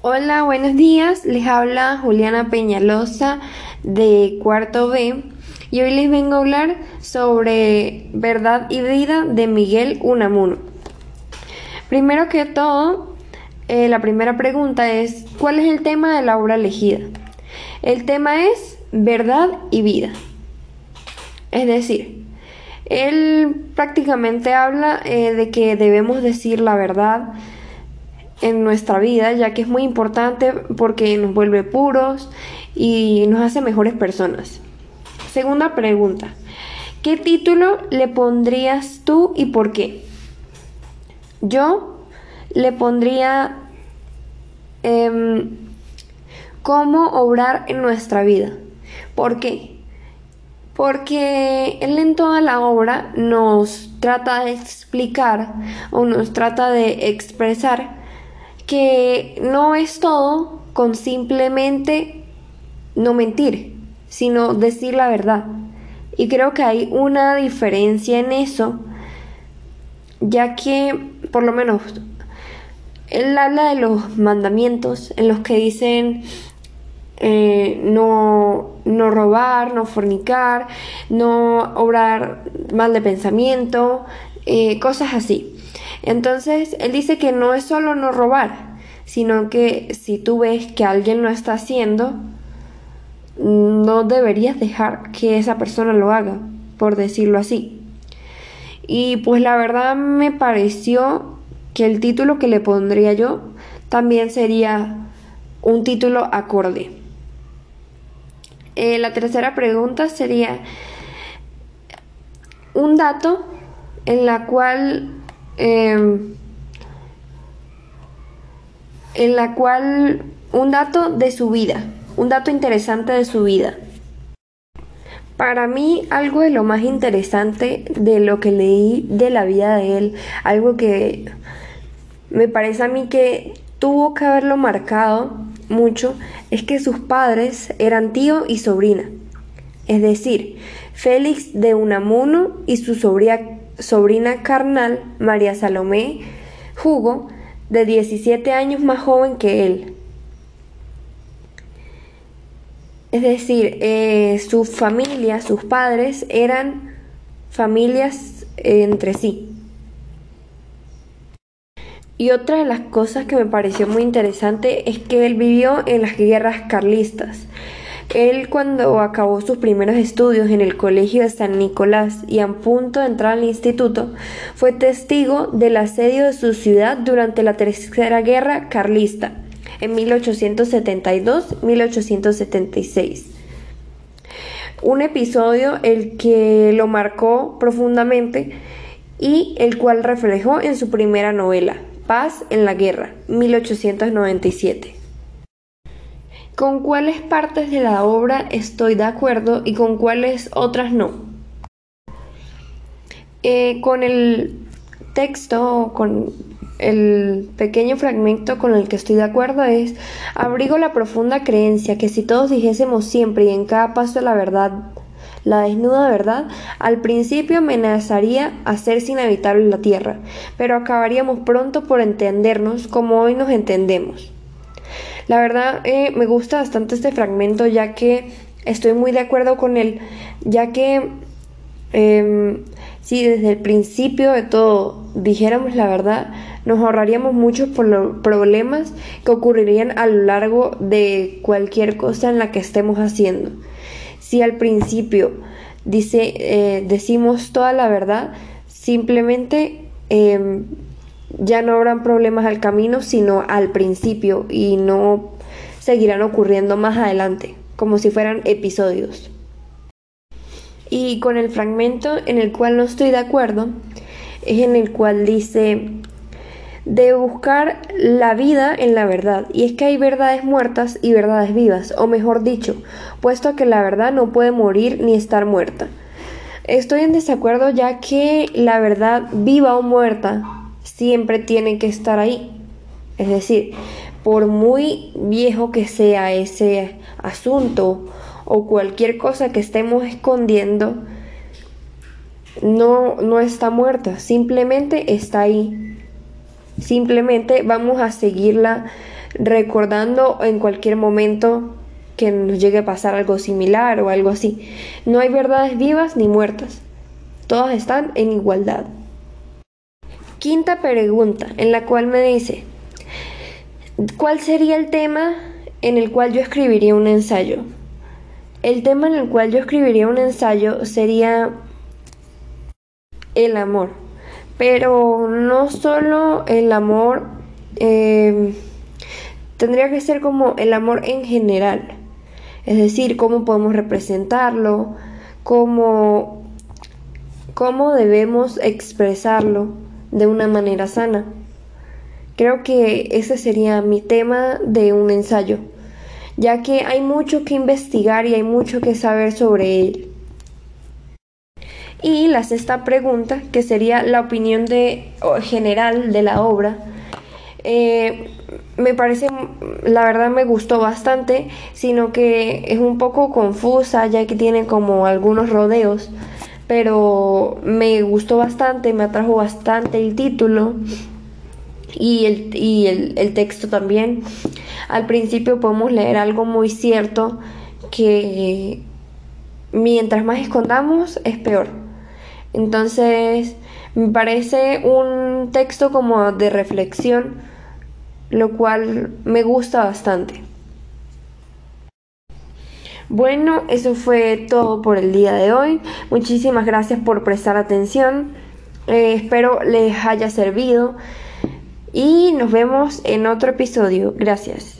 Hola, buenos días. Les habla Juliana Peñalosa de cuarto B y hoy les vengo a hablar sobre Verdad y Vida de Miguel Unamuno. Primero que todo, eh, la primera pregunta es, ¿cuál es el tema de la obra elegida? El tema es Verdad y Vida. Es decir, él prácticamente habla eh, de que debemos decir la verdad, en nuestra vida, ya que es muy importante porque nos vuelve puros y nos hace mejores personas. Segunda pregunta, ¿qué título le pondrías tú y por qué? Yo le pondría em, cómo obrar en nuestra vida. ¿Por qué? Porque él en toda la obra nos trata de explicar o nos trata de expresar que no es todo con simplemente no mentir, sino decir la verdad. Y creo que hay una diferencia en eso, ya que, por lo menos, él habla de los mandamientos en los que dicen eh, no, no robar, no fornicar, no obrar mal de pensamiento, eh, cosas así. Entonces, él dice que no es solo no robar, sino que si tú ves que alguien lo está haciendo, no deberías dejar que esa persona lo haga, por decirlo así. Y pues la verdad me pareció que el título que le pondría yo también sería un título acorde. Eh, la tercera pregunta sería un dato en la cual Em, en la cual un dato de su vida, un dato interesante de su vida. Para mí algo de lo más interesante de lo que leí de la vida de él, algo que me parece a mí que tuvo que haberlo marcado mucho, es que sus padres eran tío y sobrina. Es decir, Félix de Unamuno y su sobrina sobrina carnal, María Salomé Hugo, de 17 años más joven que él. Es decir, eh, su familia, sus padres eran familias entre sí. Y otra de las cosas que me pareció muy interesante es que él vivió en las guerras carlistas. Él cuando acabó sus primeros estudios en el Colegio de San Nicolás y a punto de entrar al instituto, fue testigo del asedio de su ciudad durante la Tercera Guerra Carlista en 1872-1876. Un episodio el que lo marcó profundamente y el cual reflejó en su primera novela, Paz en la Guerra, 1897 con cuáles partes de la obra estoy de acuerdo y con cuáles otras no. Eh, con el texto, con el pequeño fragmento con el que estoy de acuerdo es, abrigo la profunda creencia que si todos dijésemos siempre y en cada paso la verdad, la desnuda verdad, al principio amenazaría hacerse inhabitable la tierra, pero acabaríamos pronto por entendernos como hoy nos entendemos. La verdad eh, me gusta bastante este fragmento ya que estoy muy de acuerdo con él, ya que eh, si desde el principio de todo dijéramos la verdad, nos ahorraríamos muchos problemas que ocurrirían a lo largo de cualquier cosa en la que estemos haciendo. Si al principio dice, eh, decimos toda la verdad, simplemente em, ya no habrán problemas al camino, sino al principio y no seguirán ocurriendo más adelante, como si fueran episodios. Y con el fragmento en el cual no estoy de acuerdo, es en el cual dice de buscar la vida en la verdad, y es que hay verdades muertas y verdades vivas, o mejor dicho, puesto que la verdad no puede morir ni estar muerta. Estoy en desacuerdo ya que la verdad viva o muerta siempre tiene que estar ahí. Es decir, por muy viejo que sea ese asunto o cualquier cosa que estemos escondiendo, no, no está muerta, simplemente está ahí. Simplemente vamos a seguirla recordando en cualquier momento que nos llegue a pasar algo similar o algo así. No hay verdades vivas ni muertas. Todas están en igualdad. Quinta pregunta, en la cual me dice, ¿cuál sería el tema en el cual yo escribiría un ensayo? El tema en el cual yo escribiría un ensayo sería el amor, pero no solo el amor, eh, tendría que ser como el amor en general, es decir, cómo podemos representarlo, cómo, cómo debemos expresarlo de una manera sana. Creo que ese sería mi tema de un ensayo ya que hay mucho que investigar y hay mucho que saber sobre él. Y la sexta pregunta, que sería la opinión de, general de la obra, eh, me parece, la verdad me gustó bastante, sino que es un poco confusa ya que tiene como algunos rodeos, pero me gustó bastante, me atrajo bastante el título y el, y el, texto también. Al principio podemos leer algo muy cierto que mientras más escondamos es peor. Entonces me parece un texto como de reflexión, lo cual me gusta bastante. Bueno, eso fue todo por el día de hoy. Muchísimas gracias por prestar atención. Eh, espero les haya servido y nos vemos en otro episodio. Gracias.